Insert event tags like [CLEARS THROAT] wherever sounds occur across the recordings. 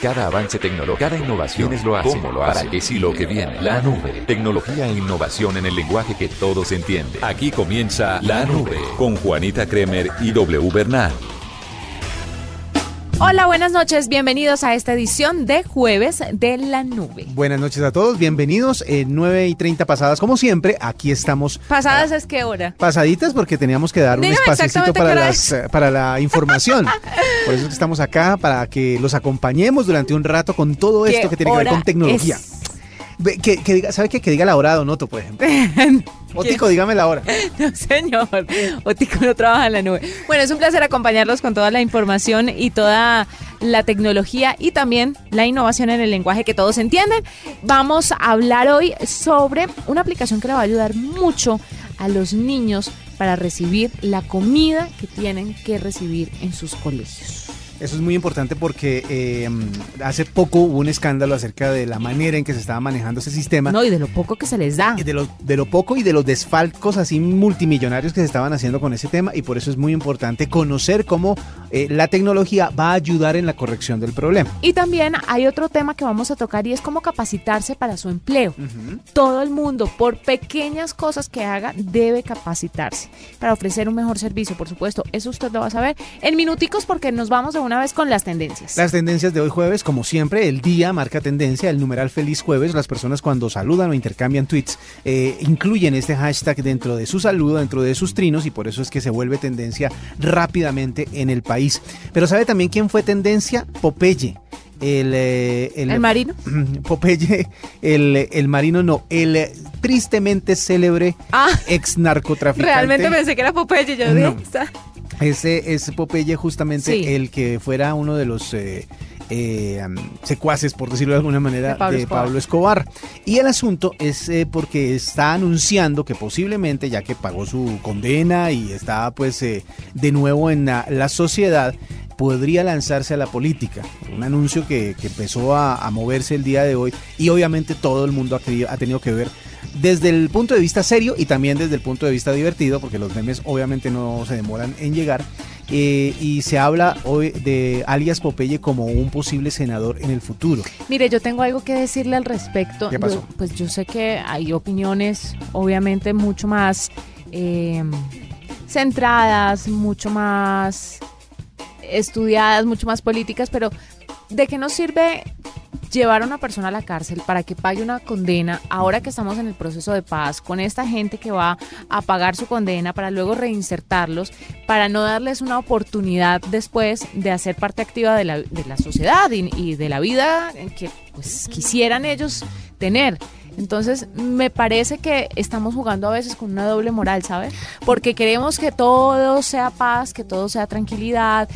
Cada avance tecnológico, cada innovación es lo hace, cómo lo hace, para qué sí lo que viene. La nube, tecnología e innovación en el lenguaje que todos entienden. Aquí comienza La Nube con Juanita Kremer y W Bernal. Hola, buenas noches, bienvenidos a esta edición de Jueves de la Nube. Buenas noches a todos, bienvenidos. En 9 y 30 pasadas, como siempre, aquí estamos. ¿Pasadas es qué hora? Pasaditas porque teníamos que dar un espacito para, las, eh, para la información. Por eso es que estamos acá, para que los acompañemos durante un rato con todo [LAUGHS] ¿Qué esto que tiene que ver con tecnología. es? Que, que diga, ¿Sabe qué? Que diga la hora, Donoto, por ejemplo. [LAUGHS] Otico, dígame la hora. No, señor. Otico no trabaja en la nube. Bueno, es un placer acompañarlos con toda la información y toda la tecnología y también la innovación en el lenguaje que todos entienden. Vamos a hablar hoy sobre una aplicación que le va a ayudar mucho a los niños para recibir la comida que tienen que recibir en sus colegios. Eso es muy importante porque eh, hace poco hubo un escándalo acerca de la manera en que se estaba manejando ese sistema. No, y de lo poco que se les da. Y de lo, de lo poco y de los desfalcos así multimillonarios que se estaban haciendo con ese tema y por eso es muy importante conocer cómo eh, la tecnología va a ayudar en la corrección del problema. Y también hay otro tema que vamos a tocar y es cómo capacitarse para su empleo. Todo el mundo, por pequeñas cosas que haga, debe capacitarse para ofrecer un mejor servicio, por supuesto. Eso usted lo va a saber en minuticos porque nos vamos de una vez con las tendencias. Las tendencias de hoy jueves, como siempre, el día marca tendencia, el numeral feliz jueves, las personas cuando saludan o intercambian tweets eh, incluyen este hashtag dentro de su saludo, dentro de sus trinos y por eso es que se vuelve tendencia rápidamente en el país. Pero ¿sabe también quién fue tendencia? Popeye. El, eh, ¿El marino? [CLEARS THROAT] Popeye, el, el marino no, el tristemente célebre Ah. ex narcotraficante. Realmente pensé que era Popeye. Yo dije, No. está- Ese es Popeye justamente Sí. el que fuera uno de los eh, eh, secuaces, por decirlo de alguna manera, De Pablo de Escobar. Pablo Escobar. Y el asunto es eh, porque está anunciando que posiblemente, ya que pagó su condena y está pues eh, de nuevo en la, la sociedad, podría lanzarse a la política. Un anuncio que, que empezó a, a moverse el día de hoy y obviamente todo el mundo ha, querido- ha tenido que ver desde el punto de vista serio y también desde el punto de vista divertido, porque los memes obviamente no se demoran en llegar. eh, y se habla hoy de alias Popeye como un posible senador en el futuro. Mire, yo tengo algo que decirle al respecto. ¿Qué pasó? Yo- pues yo sé que hay opiniones, obviamente, mucho más eh, centradas, mucho más estudiadas, mucho más políticas, pero ¿de qué nos sirve llevar a una persona a la cárcel para que pague una condena ahora que estamos en el proceso de paz con esta gente que va a pagar su condena para luego reinsertarlos, para no darles una oportunidad después de hacer parte activa de la, de la sociedad y, de la vida que pues quisieran ellos tener? Entonces, me parece que estamos jugando a veces con una doble moral, ¿sabes? Porque queremos que todo sea paz, que todo sea tranquilidad,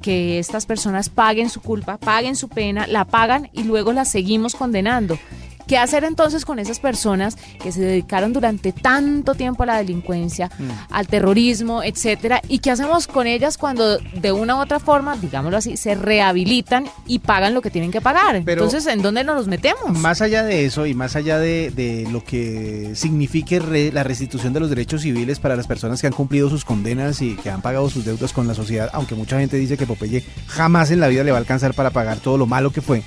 que estas personas paguen su culpa, paguen su pena, la pagan y luego la seguimos condenando. ¿Qué hacer entonces con esas personas que se dedicaron durante tanto tiempo a la delincuencia, al terrorismo, etcétera? ¿Y qué hacemos con ellas cuando de una u otra forma, digámoslo así, se rehabilitan y pagan lo que tienen que pagar? Pero- entonces, ¿en dónde nos los metemos? Más allá de eso y más allá de, de lo que signifique re- la restitución de los derechos civiles para las personas que han cumplido sus condenas y que han pagado sus deudas con la sociedad, aunque mucha gente dice que Popeye jamás en la vida le va a alcanzar para pagar todo lo malo que fue.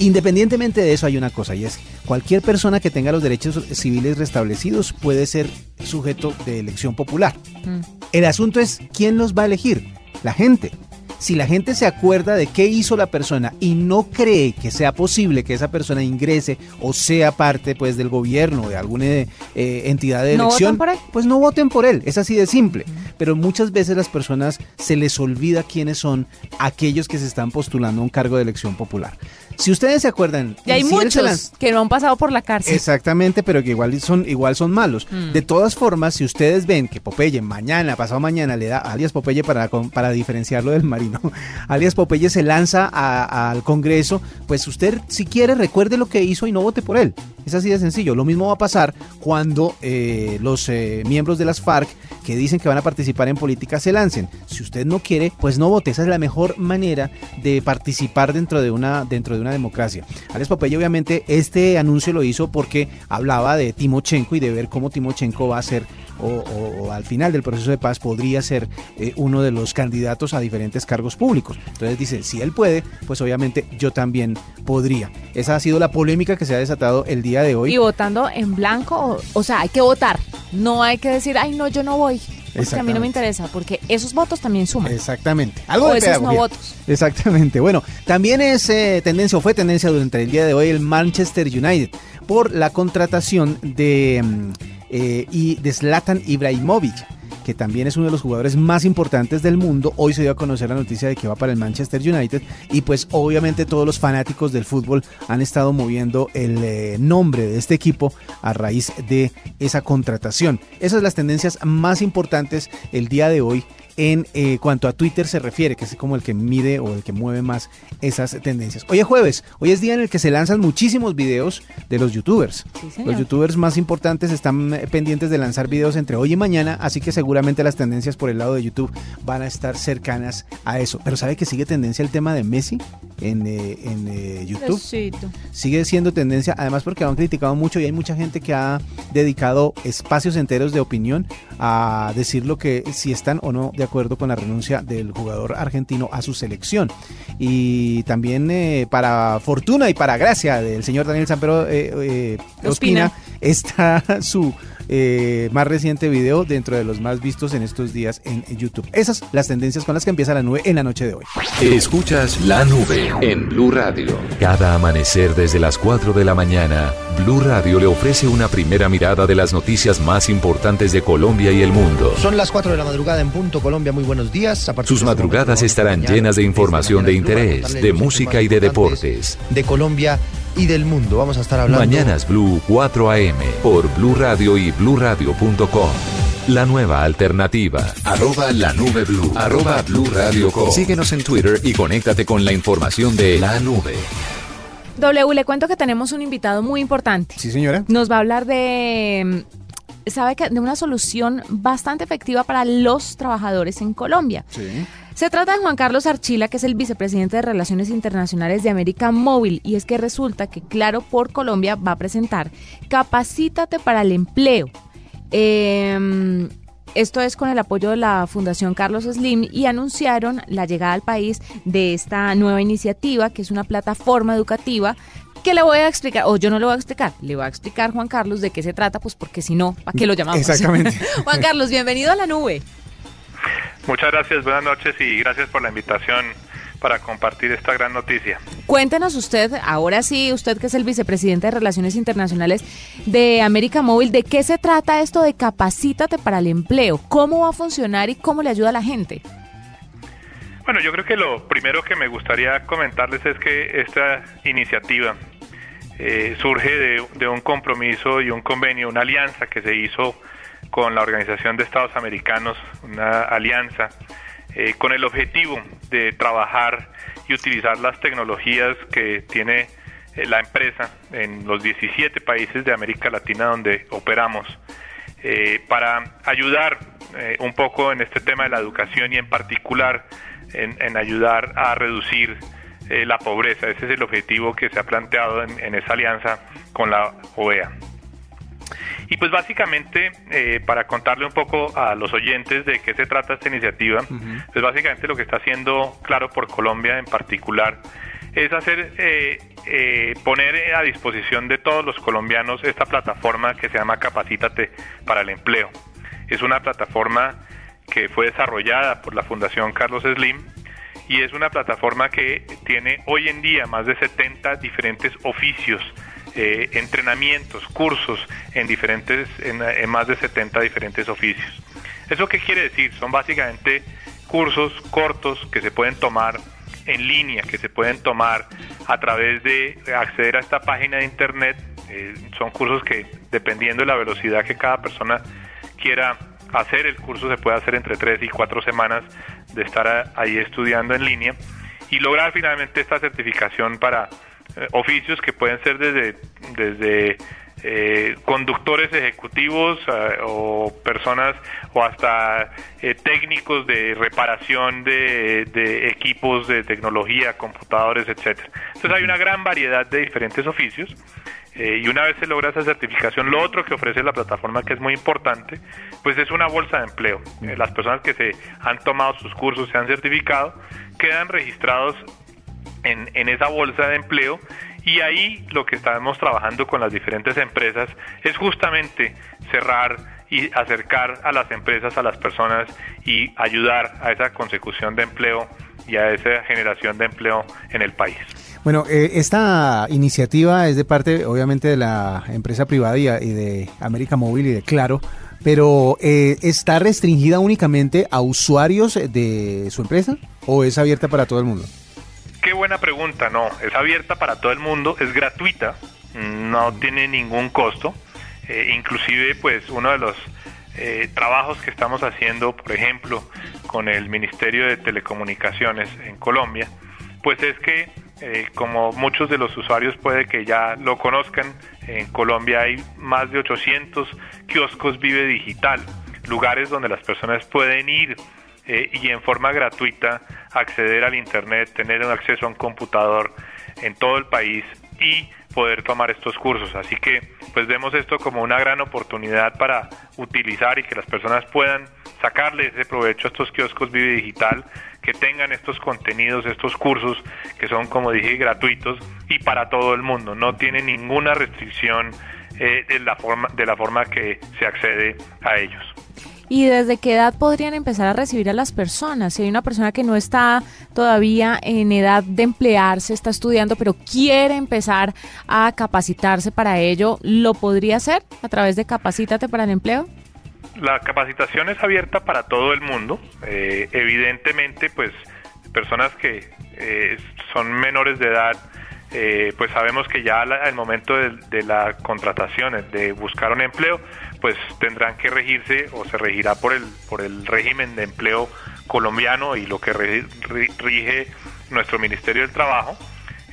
Independientemente de eso hay una cosa y es cualquier persona que tenga los derechos civiles restablecidos puede ser sujeto de elección popular. Mm. El asunto es quién los va a elegir, la gente. Si la gente se acuerda de qué hizo la persona y no cree que sea posible que esa persona ingrese o sea parte pues del gobierno o de alguna eh, entidad de ¿No elección, pues no voten por él, es así de simple. Pero muchas veces las personas se les olvida quiénes son aquellos que se están postulando a un cargo de elección popular. Si ustedes se acuerdan, Y hay muchos lanz- que no han pasado por la cárcel. Exactamente, pero que igual son, igual son malos. Mm. De todas formas, si ustedes ven que Popeye mañana, pasado mañana, le da alias Popeye para, para diferenciarlo del marino. [LAUGHS] Alias Popeye se lanza a- al Congreso. Pues usted, si quiere, recuerde lo que hizo y no vote por él. Es así de sencillo. Lo mismo va a pasar cuando eh, los eh, miembros de las FARC que dicen que van a participar en política se lancen. Si usted no quiere, pues no vote. Esa es la mejor manera de participar dentro de una, dentro de una democracia. Alex Popeye, obviamente, este anuncio lo hizo porque hablaba de Timochenko y de ver cómo Timochenko va a ser, o, o- o al final del proceso de paz, podría ser eh, uno de los candidatos a diferentes cargos públicos. Entonces dice, si él puede, pues obviamente yo también podría. Esa ha sido la polémica que se ha desatado el día de hoy. Y votando en blanco, o, o sea, hay que votar. No hay que decir, ay, no, yo no voy. Porque a mí no me interesa, porque esos votos también suman. Exactamente. Algo O de esos no pedagogía. votos. Exactamente. Bueno, también es eh, tendencia o fue tendencia durante el día de hoy el Manchester United por la contratación de, mm, eh, y de Zlatan Ibrahimovic que también es uno de los jugadores más importantes del mundo. Hoy se dio a conocer la noticia de que va para el Manchester United y pues obviamente todos los fanáticos del fútbol han estado moviendo el eh, nombre de este equipo a raíz de esa contratación. Esas son las tendencias más importantes el día de hoy en eh, cuanto a Twitter se refiere, que es como el que mide o el que mueve más esas tendencias. Hoy es jueves, hoy es día en el que se lanzan muchísimos videos de los youtubers. Sí. Los youtubers más importantes están eh, pendientes de lanzar videos entre hoy y mañana, así que seguramente las tendencias por el lado de YouTube van a estar cercanas a eso. Pero ¿sabe que sigue tendencia el tema de Messi en, eh, en eh, YouTube? Sigue siendo tendencia, además porque lo han criticado mucho y hay mucha gente que ha dedicado espacios enteros de opinión a decir lo que si están o no de acuerdo con la renuncia del jugador argentino a su selección. Y también eh, para fortuna y para gracia del señor Daniel Sampero eh, eh, Ospina. Ospina, está [LAUGHS] su eh, más reciente video dentro de los más vistos en estos días en YouTube. Esas las tendencias con las que empieza la nube en la noche de hoy. Escuchas la nube en Blue Radio. Cada amanecer desde las 4 de la mañana, Blue Radio le ofrece una primera mirada de las noticias más importantes de Colombia y el mundo. Son las 4 de la madrugada en punto Colombia, muy buenos días. A Sus este madrugadas estarán llenas de información de interés, de música y de deportes. De Colombia y del mundo. Vamos a estar hablando. Mañanas Blue 4 AM por Blue Radio y bluradio.com. La nueva alternativa. Arroba la nube blue. Arroba blue radio com. Síguenos en Twitter y conéctate con la información de la nube. W, le cuento que tenemos un invitado muy importante. Sí, señora. Nos va a hablar de, mm, sabe que de una solución bastante efectiva para los trabajadores en Colombia. Sí. Se trata de Juan Carlos Archila, que es el vicepresidente de Relaciones Internacionales de América Móvil, y es que resulta que Claro por Colombia va a presentar Capacítate para el empleo. Eh, esto es con el apoyo de la Fundación Carlos Slim y anunciaron la llegada al país de esta nueva iniciativa, que es una plataforma educativa que le voy a explicar, o yo no le voy a explicar, le voy a explicar Juan Carlos de qué se trata, pues porque si no, ¿para qué lo llamamos? Exactamente. [LAUGHS] Juan Carlos, bienvenido a la nube. Muchas gracias, buenas noches y gracias por la invitación para compartir esta gran noticia. Cuéntenos usted, ahora sí, usted que es el vicepresidente de Relaciones Internacionales de América Móvil, ¿de qué se trata esto de Capacítate para el empleo? ¿Cómo va a funcionar y cómo le ayuda a la gente? Bueno, yo creo que lo primero que me gustaría comentarles es que esta iniciativa eh, surge de, de un compromiso y un convenio, una alianza que se hizo con la Organización de Estados Americanos, una alianza eh, con el objetivo de trabajar y utilizar las tecnologías que tiene eh, la empresa en los 17 países de América Latina donde operamos eh, para ayudar un poco en este tema de la educación y en particular en, ayudar a reducir la pobreza. Ese es el objetivo que se ha planteado en esa alianza con la OEA. Y pues básicamente, eh, para contarle un poco a los oyentes de qué se trata esta iniciativa, pues básicamente lo que está haciendo Claro por Colombia en particular es hacer eh, eh, poner a disposición de todos los colombianos esta plataforma que se llama Capacítate para el Empleo. Es una plataforma que fue desarrollada por la Fundación Carlos Slim y es una plataforma que tiene hoy en día más de 70 diferentes oficios, eh, entrenamientos, cursos en diferentes, en, en más de 70 diferentes oficios. ¿Eso qué quiere decir? Son básicamente cursos cortos que se pueden tomar en línea, que se pueden tomar a través de acceder a esta página de internet. Eh, son cursos que, dependiendo de la velocidad que cada persona quiera hacer el curso se puede hacer entre tres y cuatro semanas de estar ahí estudiando en línea y lograr finalmente esta certificación para oficios que pueden ser desde, desde eh, conductores ejecutivos eh, o personas o hasta técnicos de reparación de, de, equipos de tecnología, computadores, etcétera. Entonces hay una gran variedad de diferentes oficios y una vez se logra esa certificación, lo otro que ofrece la plataforma que es muy importante, pues es una bolsa de empleo. las personas que se han tomado sus cursos, se han certificado, quedan registrados en, en esa bolsa de empleo y ahí lo que estamos trabajando con las diferentes empresas es justamente cerrar y acercar a las empresas a las personas y ayudar a esa consecución de empleo y a esa generación de empleo en el país. Bueno, eh, esta iniciativa es de parte, obviamente, de la empresa privada y de América Móvil y de Claro, pero eh, ¿está restringida únicamente a usuarios de su empresa o es abierta para todo el mundo? Qué buena pregunta, no, es abierta para todo el mundo, es gratuita, no tiene ningún costo, eh, inclusive pues uno de los eh, trabajos que estamos haciendo, por ejemplo, con el Ministerio de Telecomunicaciones en Colombia, pues es que como muchos de los usuarios puede que ya lo conozcan, en Colombia hay más de 800 kioscos Vive Digital, lugares donde las personas pueden ir eh, y en forma gratuita acceder al Internet, tener un acceso a un computador en todo el país y poder tomar estos cursos. Así que pues vemos esto como una gran oportunidad para utilizar y que las personas puedan sacarle ese provecho a estos kioscos Vive Digital, que tengan estos contenidos, estos cursos que son, como dije, gratuitos y para todo el mundo. No tiene ninguna restricción eh, de, la forma, de la forma que se accede a ellos. ¿Y desde qué edad podrían empezar a recibir a las personas? Si hay una persona que no está todavía en edad de emplearse, está estudiando, pero quiere empezar a capacitarse para ello, ¿lo podría hacer a través de Capacítate para el Empleo? La capacitación es abierta para todo el mundo. Eh, evidentemente, pues personas que eh, son menores de edad, eh, pues sabemos que ya al momento de, de, la contratación, de buscar un empleo, pues tendrán que regirse o se regirá por el, por el régimen de empleo colombiano y lo que rige nuestro Ministerio del Trabajo.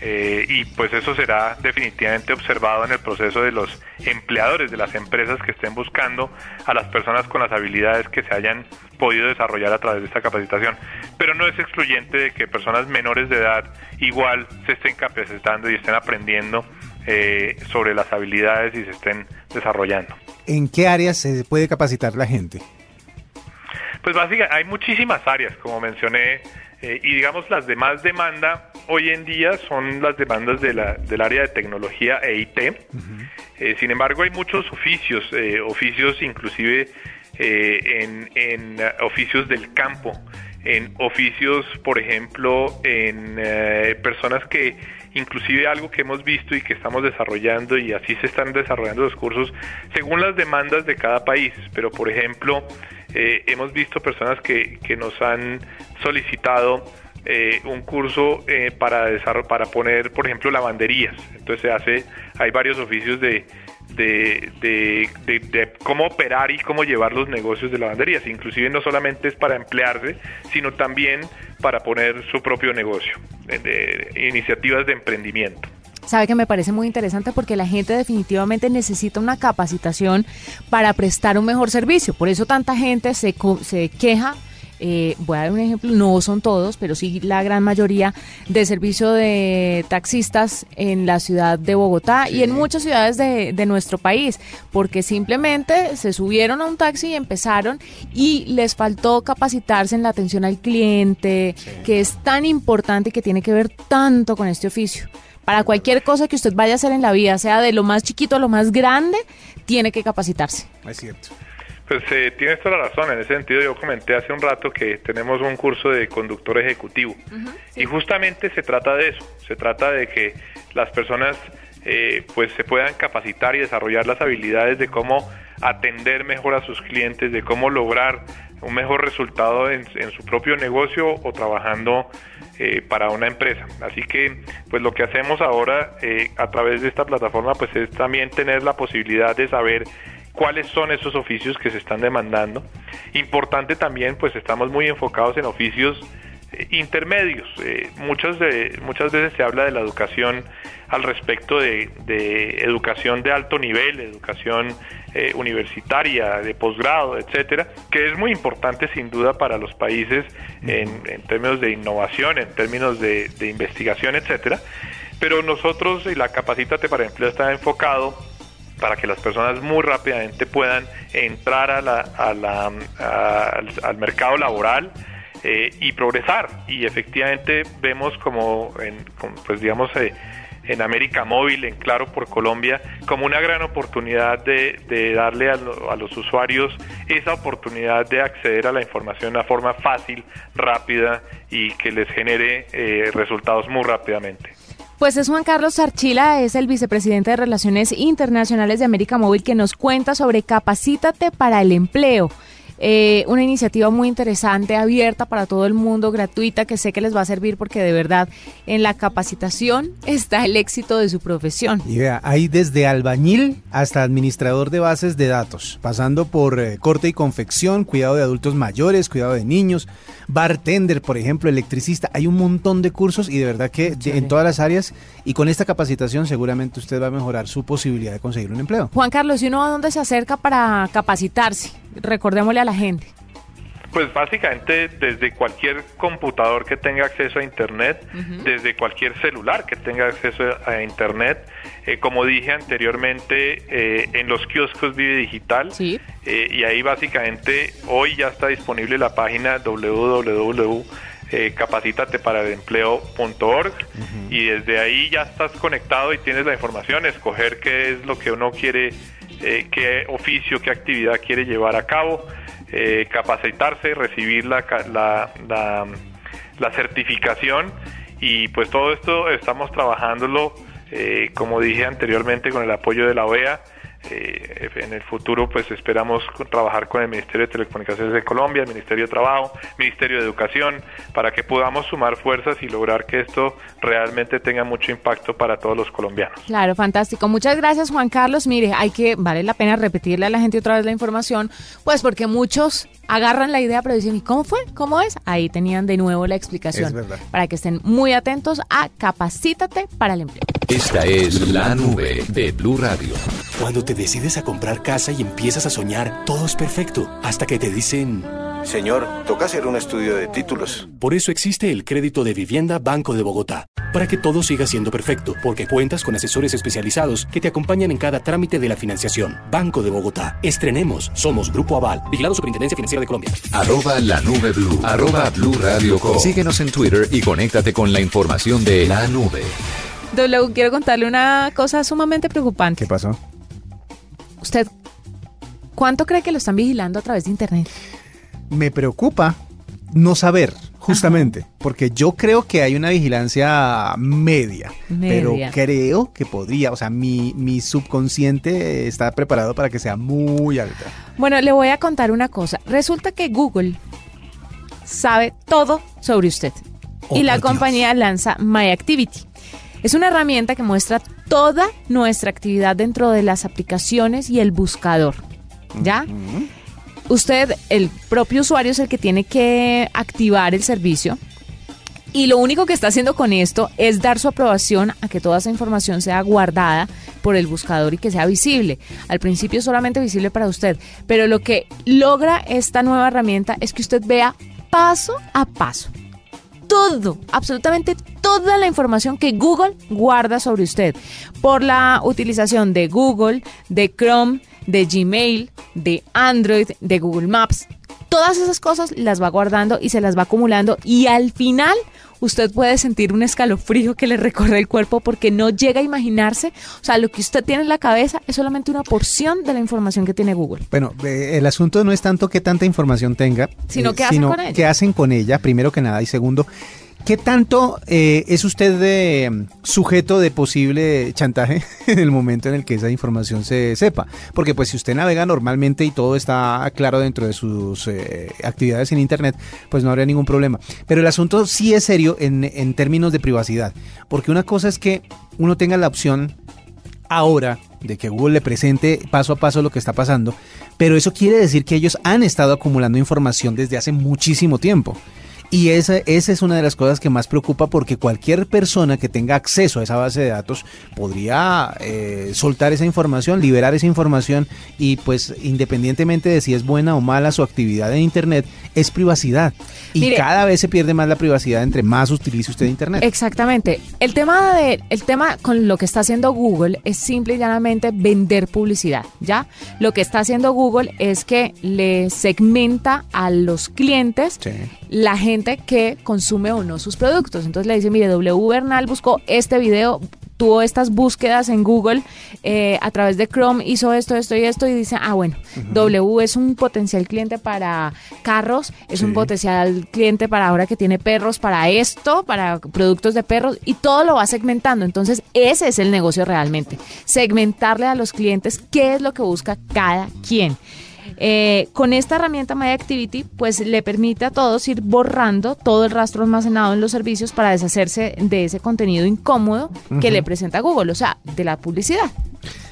Eh, y pues eso será definitivamente observado en el proceso de los empleadores de las empresas que estén buscando a las personas con las habilidades que se hayan podido desarrollar a través de esta capacitación. Pero no es excluyente de que personas menores de edad igual se estén capacitando y estén aprendiendo eh, sobre las habilidades y se estén desarrollando. ¿En qué áreas se puede capacitar la gente? Pues básicamente hay muchísimas áreas, como mencioné, eh, y digamos las de más demanda hoy en día son las demandas de la, del área de tecnología e IT. Eh, sin embargo, hay muchos oficios, eh, oficios inclusive en, en oficios del campo, en oficios, por ejemplo, en personas que inclusive algo que hemos visto y que estamos desarrollando y así se están desarrollando los cursos según las demandas de cada país. Pero, por ejemplo, eh, hemos visto personas que, que nos han solicitado eh, un curso eh, para para poner, por ejemplo, lavanderías. Entonces se hace, hay varios oficios de, de, de, cómo operar y cómo llevar los negocios de lavanderías. Inclusive no solamente es para emplearse, sino también para poner su propio negocio, de, iniciativas de emprendimiento. Sabe que me parece muy interesante porque la gente definitivamente necesita una capacitación para prestar un mejor servicio. Por eso tanta gente se, se queja eh, voy a dar un ejemplo, no son todos, pero sí la gran mayoría de servicio de taxistas en la ciudad de Bogotá y en muchas ciudades de, nuestro país, porque simplemente se subieron a un taxi y empezaron y les faltó capacitarse en la atención al cliente, que es tan importante y que tiene que ver tanto con este oficio. Para cualquier cosa que usted vaya a hacer en la vida, sea de lo más chiquito a lo más grande, tiene que capacitarse. Es cierto. Pues eh, tienes toda la razón. En ese sentido, yo comenté hace un rato que tenemos un curso de conductor ejecutivo. Y justamente se trata de eso. Se trata de que las personas eh, pues se puedan capacitar y desarrollar las habilidades de cómo atender mejor a sus clientes, de cómo lograr un mejor resultado en, su propio negocio o trabajando eh, para una empresa. Así que, pues lo que hacemos ahora eh, a través de esta plataforma, pues es también tener la posibilidad de saber cuáles son esos oficios que se están demandando. Importante también, pues estamos muy enfocados en oficios eh, intermedios. Eh, muchas, de, muchas veces se habla de la educación al respecto de, educación de alto nivel, educación eh, universitaria, de posgrado, etcétera, que es muy importante sin duda para los países en, términos de innovación, en términos de, investigación, etcétera. Pero nosotros, y la Capacítate para Empleo está enfocado para que las personas muy rápidamente puedan entrar a la, a la, al, mercado laboral eh, y progresar. Y efectivamente vemos como, en, pues digamos, eh, en América Móvil, en Claro por Colombia, como una gran oportunidad de, de darle a, los usuarios esa oportunidad de acceder a la información de una forma fácil, rápida y que les genere eh, resultados muy rápidamente. Pues es Juan Carlos Archila, es el vicepresidente de Relaciones Internacionales de América Móvil, que nos cuenta sobre Capacítate para el Empleo. Eh, una iniciativa muy interesante, abierta para todo el mundo, gratuita, que sé que les va a servir porque de verdad en la capacitación está el éxito de su profesión. Y vea, hay desde albañil hasta administrador de bases de datos, pasando por eh, corte y confección, cuidado de adultos mayores, cuidado de niños, bartender, por ejemplo, electricista. Hay un montón de cursos y de verdad que en todas las áreas y con esta capacitación seguramente usted va a mejorar su posibilidad de conseguir un empleo. Juan Carlos, ¿y uno a dónde se acerca para capacitarse? Recordémosle a la gente. Pues básicamente desde cualquier computador que tenga acceso a Internet, desde cualquier celular que tenga acceso a Internet, eh, como dije anteriormente, eh, en los kioscos Vive Digital, sí. Eh, y ahí básicamente hoy ya está disponible la página www capacitateparaempleo.org y desde ahí ya estás conectado y tienes la información, escoger qué es lo que uno quiere, qué oficio, qué actividad quiere llevar a cabo eh, capacitarse, recibir la, la, la, certificación. Y pues todo esto estamos trabajándolo, eh, como dije anteriormente, con el apoyo de la OEA eh, en el futuro pues esperamos trabajar con el Ministerio de Telecomunicaciones de Colombia, el Ministerio de Trabajo, Ministerio de Educación, para que podamos sumar fuerzas y lograr que esto realmente tenga mucho impacto para todos los colombianos. Claro, fantástico. Muchas gracias Juan Carlos. Mire, hay que, vale la pena repetirle a la gente otra vez la información, pues porque muchos agarran la idea pero dicen, ¿y cómo fue? ¿Cómo es? Ahí tenían de nuevo la explicación. Para que estén muy atentos a Capacítate para el empleo. Esta es la nube de Blue Radio. Cuando te decides a comprar casa y empiezas a soñar, todo es perfecto, hasta que te dicen... Señor, toca hacer un estudio de títulos. Por eso existe el crédito de vivienda Banco de Bogotá, para que todo siga siendo perfecto, porque cuentas con asesores especializados que te acompañan en cada trámite de la financiación. Banco de Bogotá, estrenemos, somos Grupo Aval, vigilado Superintendencia Financiera de Colombia. Arroba la nube blue, arroba blue radio Síguenos en Twitter y conéctate con la información de la nube. W, quiero contarle una cosa sumamente preocupante. ¿Qué pasó? ¿Usted cuánto cree que lo están vigilando a través de Internet? Me preocupa no saber, justamente, porque yo creo que hay una vigilancia media, pero creo que podría, o sea, mi, mi subconsciente está preparado para que sea muy alta. Bueno, le voy a contar una cosa. Resulta que Google sabe todo sobre usted. y la compañía lanza My Activity. Es una herramienta que muestra toda nuestra actividad dentro de las aplicaciones y el buscador. ¿Ya? Usted, el propio usuario, es el que tiene que activar el servicio. Y lo único que está haciendo con esto es dar su aprobación a que toda esa información sea guardada por el buscador y que sea visible. Al principio solamente visible para usted, pero lo que logra esta nueva herramienta es que usted vea paso a paso todo, absolutamente toda la información que Google guarda sobre usted por la utilización de Google, de Chrome, de Gmail, de Android, de Google Maps. Todas esas cosas las va guardando y se las va acumulando y al final usted puede sentir un escalofrío que le recorre el cuerpo porque no llega a imaginarse, o sea, lo que usted tiene en la cabeza es solamente una porción de la información que tiene Google. Bueno, eh, el asunto no es tanto que tanta información tenga, sino eh, hacen con ella. qué hacen con ella, primero que nada, y segundo, ¿Qué tanto eh, es usted de, sujeto de posible chantaje [LAUGHS] en el momento en el que esa información se sepa? Porque pues si usted navega normalmente y todo está claro dentro de sus eh, actividades en Internet, pues no habría ningún problema. Pero el asunto sí es serio en términos de privacidad. Porque una cosa es que uno tenga la opción ahora de que Google le presente paso a paso lo que está pasando, pero eso quiere decir que ellos han estado acumulando información desde hace muchísimo tiempo. Y esa, esa es una de las cosas que más preocupa porque cualquier persona que tenga acceso a esa base de datos podría eh, soltar esa información, liberar esa información y pues independientemente de si es buena o mala su actividad en Internet, es privacidad. Y Mire. cada vez se pierde más la privacidad entre más utilice usted Internet. Exactamente. El tema de el tema con lo que está haciendo Google es simple y llanamente vender publicidad, ¿ya? Lo que está haciendo Google es que le segmenta a los clientes la gente que consume o no sus productos. Entonces le dice, mire, W Bernal buscó este video, tuvo estas búsquedas en Google, eh, a través de Chrome hizo esto, esto y esto, y dice, ah, bueno, W es un potencial cliente para carros, es un potencial cliente para ahora que tiene perros, para esto, para productos de perros, y todo lo va segmentando. Entonces, ese es el negocio realmente, segmentarle a los clientes qué es lo que busca cada quien. Eh, con esta herramienta My Activity, pues le permite a todos ir borrando todo el rastro almacenado en los servicios para deshacerse de ese contenido incómodo que le presenta Google, o sea, de la publicidad.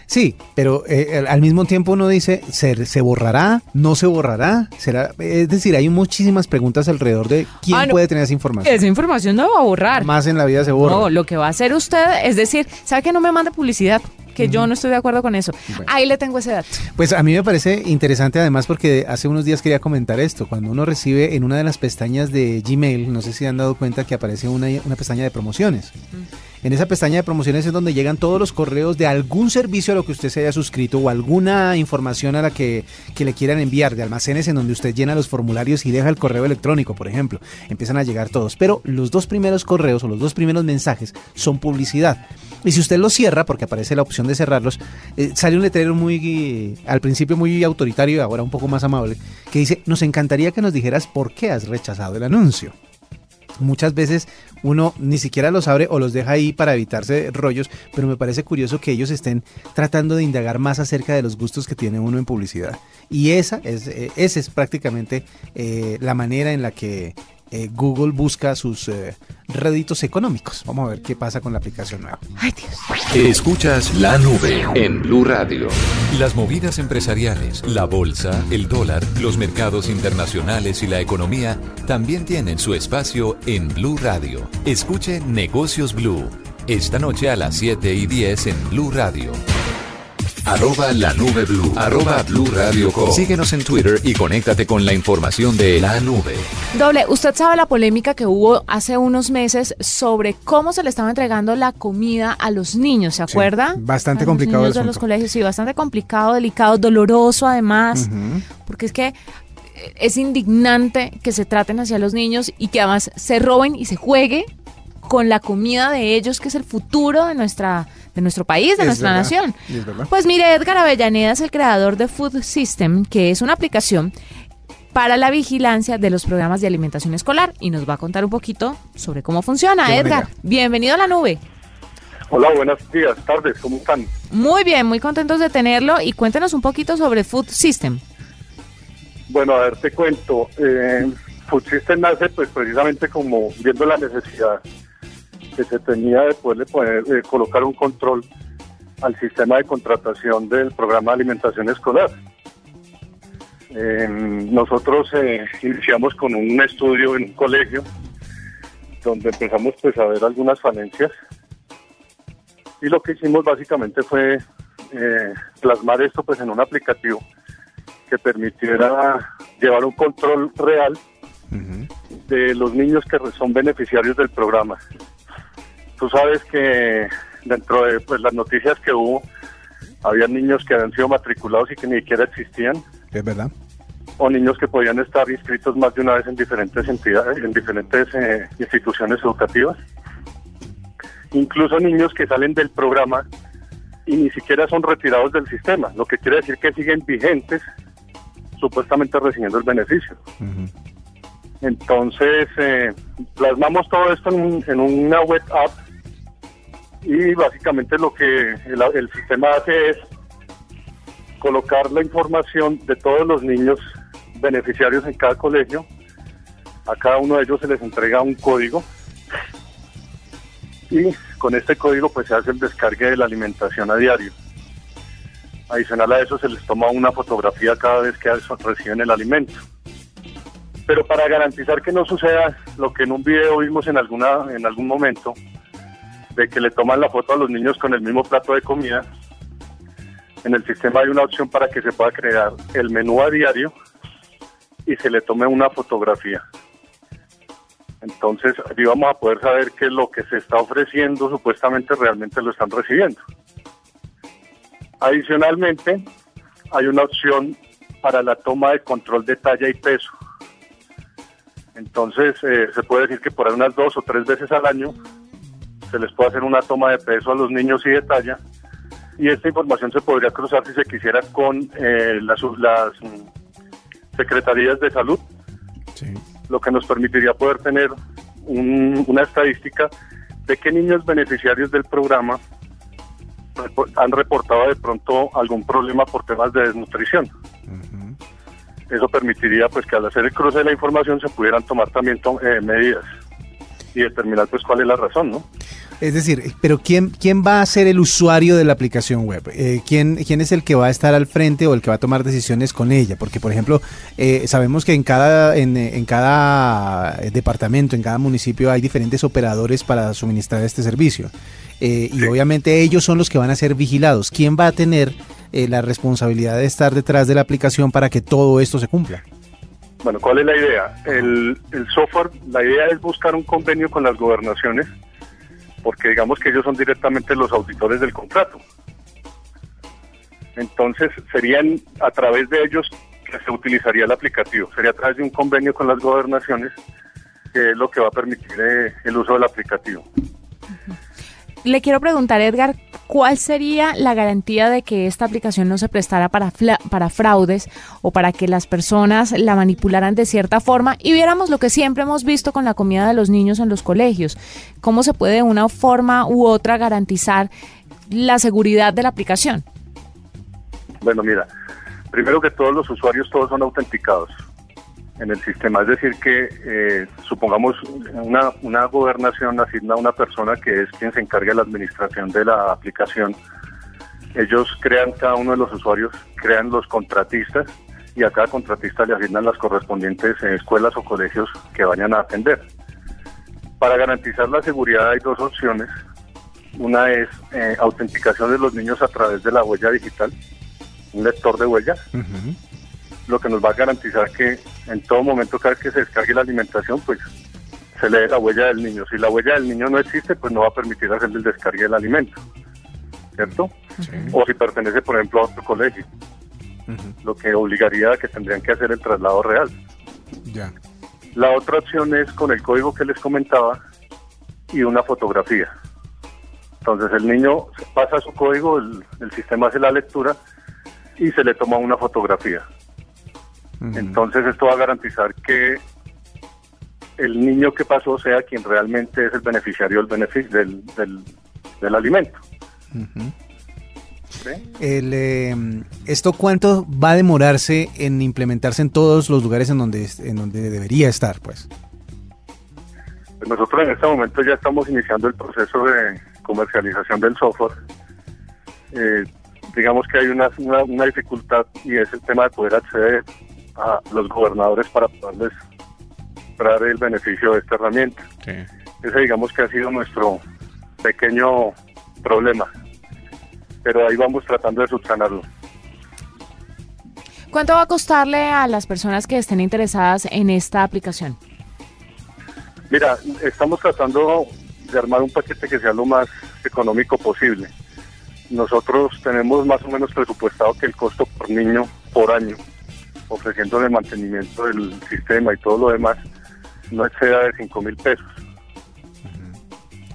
Sí, pero eh, al- mismo tiempo uno dice, ¿se, se borrará? ¿No se borrará? ¿Será? Es decir, hay muchísimas preguntas alrededor de quién Ah, no. puede tener esa información. Esa información no va a borrar. Más en la vida se borra. No, lo que va a hacer usted es decir, ¿sabe que no me mande publicidad? Que yo no estoy de acuerdo con eso. Ahí le tengo ese dato. Pues a mí me parece interesante además porque hace unos días quería comentar esto. Cuando uno recibe en una de las pestañas de Gmail, no sé si han dado cuenta que aparece una, una pestaña de promociones. En esa pestaña de promociones es donde llegan todos los correos de algún servicio a lo que usted se haya suscrito o alguna información a la que, que le quieran enviar, de almacenes en donde usted llena los formularios y deja el correo electrónico, por ejemplo. Empiezan a llegar todos. Pero los dos primeros correos o los dos primeros mensajes son publicidad. Y si usted los cierra, porque aparece la opción de cerrarlos, eh, sale un letrero muy, al principio muy autoritario y ahora un poco más amable, que dice, nos encantaría que nos dijeras por qué has rechazado el anuncio. Muchas veces uno ni siquiera los abre o los deja ahí para evitarse rollos, pero me parece curioso que ellos estén tratando de indagar más acerca de los gustos que tiene uno en publicidad. Y esa es, eh, esa es prácticamente eh, la manera en la que eh, Google busca sus eh, réditos económicos. Vamos a ver qué pasa con la aplicación nueva. Escuchas la nube en Blue Radio. Las movidas empresariales, la bolsa, el dólar, los mercados internacionales y la economía también tienen su espacio en Blue Radio. Escuche Negocios Blue. Esta noche a las 7 y 10 en Blue Radio. Arroba la nube blue. Arroba blue radio com. Síguenos en Twitter y conéctate con la información de la nube. Doble, usted sabe la polémica que hubo hace unos meses sobre cómo se le estaba entregando la comida a los niños, ¿se acuerda? bastante A los complicado niños el de los colegios, sí, bastante complicado, delicado, doloroso además, porque es que eh, es indignante que se traten hacia los niños y que además se roben y se juegue con la comida de ellos, que es el futuro de nuestra de nuestro país, de Es nuestra verdad, nación. Pues mire, Edgar Avellaneda es el creador de Food System, que es una aplicación para la vigilancia de los programas de alimentación escolar y nos va a contar un poquito sobre cómo funciona. Qué Edgar, bienvenido a la nube. Hola, buenos días, tardes, ¿cómo están? Muy bien, muy contentos de tenerlo y cuéntenos un poquito sobre Food System. Bueno, a ver, te cuento. Eh, Food System nace pues precisamente como viendo la necesidad que se tenía de poderle poner, eh, colocar un control al sistema de contratación del programa de alimentación escolar. Eh, nosotros eh, iniciamos con un estudio en un colegio donde empezamos pues a ver algunas falencias y lo que hicimos básicamente fue eh, plasmar esto pues en un aplicativo que permitiera llevar un control real de los niños que son beneficiarios del programa. Tú sabes que dentro de pues, las noticias que hubo, había niños que habían sido matriculados y que ni siquiera existían, Es verdad. o niños que podían estar inscritos más de una vez en diferentes entidades, en diferentes eh, instituciones educativas. Incluso niños que salen del programa y ni siquiera son retirados del sistema, lo que quiere decir que siguen vigentes, supuestamente recibiendo el beneficio. Entonces, eh, plasmamos todo esto en, en una web app y básicamente lo que el, sistema hace es colocar la información de todos los niños beneficiarios en cada colegio. A cada uno de ellos se les entrega un código y con este código pues se hace el descargue de la alimentación a diario. Adicional a eso se les toma una fotografía cada vez que reciben el alimento. Pero para garantizar que no suceda lo que en un video vimos en alguna en algún momento de que le toman la foto a los niños con el mismo plato de comida, en el sistema hay una opción para que se pueda crear el menú a diario y se le tome una fotografía. Entonces, ahí vamos a poder saber que lo que se está ofreciendo supuestamente realmente lo están recibiendo. Adicionalmente, hay una opción para la toma de control de talla y peso. Entonces, eh, se puede decir que por unas dos o tres veces al año se les puede hacer una toma de peso a los niños y de talla. Y esta información se podría cruzar si se quisiera con eh, las, las mm, secretarías de salud, lo que nos permitiría poder tener una estadística de qué niños beneficiarios del programa han reportado de pronto algún problema por temas de desnutrición. Eso permitiría pues que al hacer el cruce de la información se pudieran tomar también eh, medidas y determinar pues cuál es la razón, ¿no? Es decir, pero ¿quién, quién va a ser el usuario de la aplicación web? Eh, ¿quién, ¿Quién es el que va a estar al frente o el que va a tomar decisiones con ella? Porque, por ejemplo, eh, sabemos que en cada, en, en, cada departamento, en cada municipio hay diferentes operadores para suministrar este servicio. Eh, y obviamente ellos son los que van a ser vigilados. ¿Quién va a tener la responsabilidad de estar detrás de la aplicación para que todo esto se cumpla? Bueno, ¿cuál es la idea? El, el software, la idea es buscar un convenio con las gobernaciones porque digamos que ellos son directamente los auditores del contrato. Entonces serían a través de ellos que se utilizaría el aplicativo, sería a través de un convenio con las gobernaciones que es lo que va a permitir eh, el uso del aplicativo. Le quiero preguntar, Edgar, ¿cuál sería la garantía de que esta aplicación no se prestara para, para fraudes o para que las personas la manipularan de cierta forma y viéramos lo que siempre hemos visto con la comida de los niños en los colegios? ¿Cómo se puede de una forma u otra garantizar la seguridad de la aplicación? Bueno, mira, primero que todos los usuarios todos son autenticados en el sistema. Es decir, que eh, supongamos una, una gobernación asigna a una persona que es quien se encarga de la administración de la aplicación. Ellos crean cada uno de los usuarios, crean los contratistas y a cada contratista le asignan las correspondientes escuelas o colegios que vayan a atender. Para garantizar la seguridad hay dos opciones. Una es eh, autenticación de los niños a través de la huella digital, un lector de huellas lo que nos va a garantizar que en todo momento cada vez que se descargue la alimentación, pues se lee la huella del niño. Si la huella del niño no existe, pues no va a permitir hacer el descargue del alimento, ¿cierto? O si pertenece, por ejemplo, a otro colegio, lo que obligaría a que tendrían que hacer el traslado real. Ya. La otra opción es con el código que les comentaba y una fotografía. Entonces el niño pasa su código, el sistema hace la lectura y se le toma una fotografía. Entonces esto va a garantizar que el niño que pasó sea quien realmente es el beneficiario del, beneficio, del, del, alimento. Em, ¿Esto cuánto va a demorarse en implementarse en todos los lugares en donde, en donde debería estar? Pues? pues nosotros en este momento ya estamos iniciando el proceso de comercialización del software. Eh, digamos que hay una, una, dificultad y es el tema de poder acceder a los gobernadores para poderles dar el beneficio de esta herramienta. Ese digamos que ha sido nuestro pequeño problema, pero ahí vamos tratando de subsanarlo. ¿Cuánto va a costarle a las personas que estén interesadas en esta aplicación? Mira, estamos tratando de armar un paquete que sea lo más económico posible. Nosotros tenemos más o menos presupuestado que el costo por niño por año ofreciéndole mantenimiento del sistema y todo lo demás, no exceda de 5 mil pesos.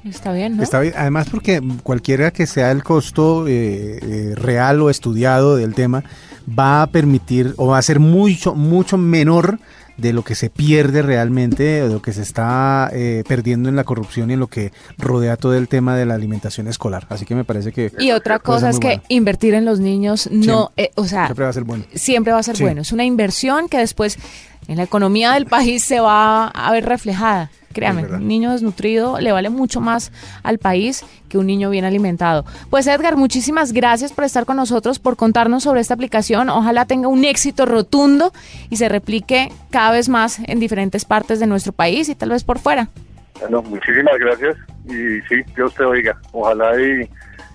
Está bien, ¿no? Está bien, además porque cualquiera que sea el costo eh, eh, real o estudiado del tema, va a permitir o va a ser mucho, mucho menor de lo que se pierde realmente, de lo que se está eh, perdiendo en la corrupción y en lo que rodea todo el tema de la alimentación escolar. Así que me parece que... Y otra cosa es que invertir en los niños no, eh, o sea... Siempre va a ser bueno. Siempre va a ser bueno. Es una inversión que después en la economía del país se va a ver reflejada. Créame, un niño desnutrido le vale mucho más al país que un niño bien alimentado. Pues Edgar, muchísimas gracias por estar con nosotros, por contarnos sobre esta aplicación. Ojalá tenga un éxito rotundo y se replique cada vez más en diferentes partes de nuestro país y tal vez por fuera. Bueno, muchísimas gracias y sí, Dios te oiga. Ojalá y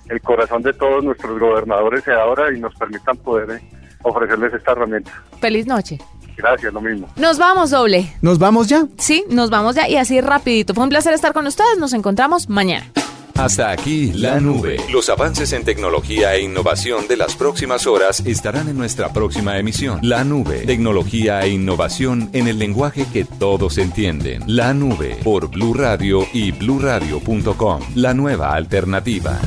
el corazón de todos nuestros gobernadores se abra y nos permitan poder eh, ofrecerles esta herramienta. Feliz noche. Gracias, lo mismo. Nos vamos, doble. ¿Nos vamos ya? Sí, nos vamos ya y así rapidito. Fue un placer estar con ustedes. Nos encontramos mañana. Hasta aquí la nube. Los avances en tecnología e innovación de las próximas horas estarán en nuestra próxima emisión. La nube. Tecnología e innovación en el lenguaje que todos entienden. La nube por Blue Radio y bluradio.com. La nueva alternativa.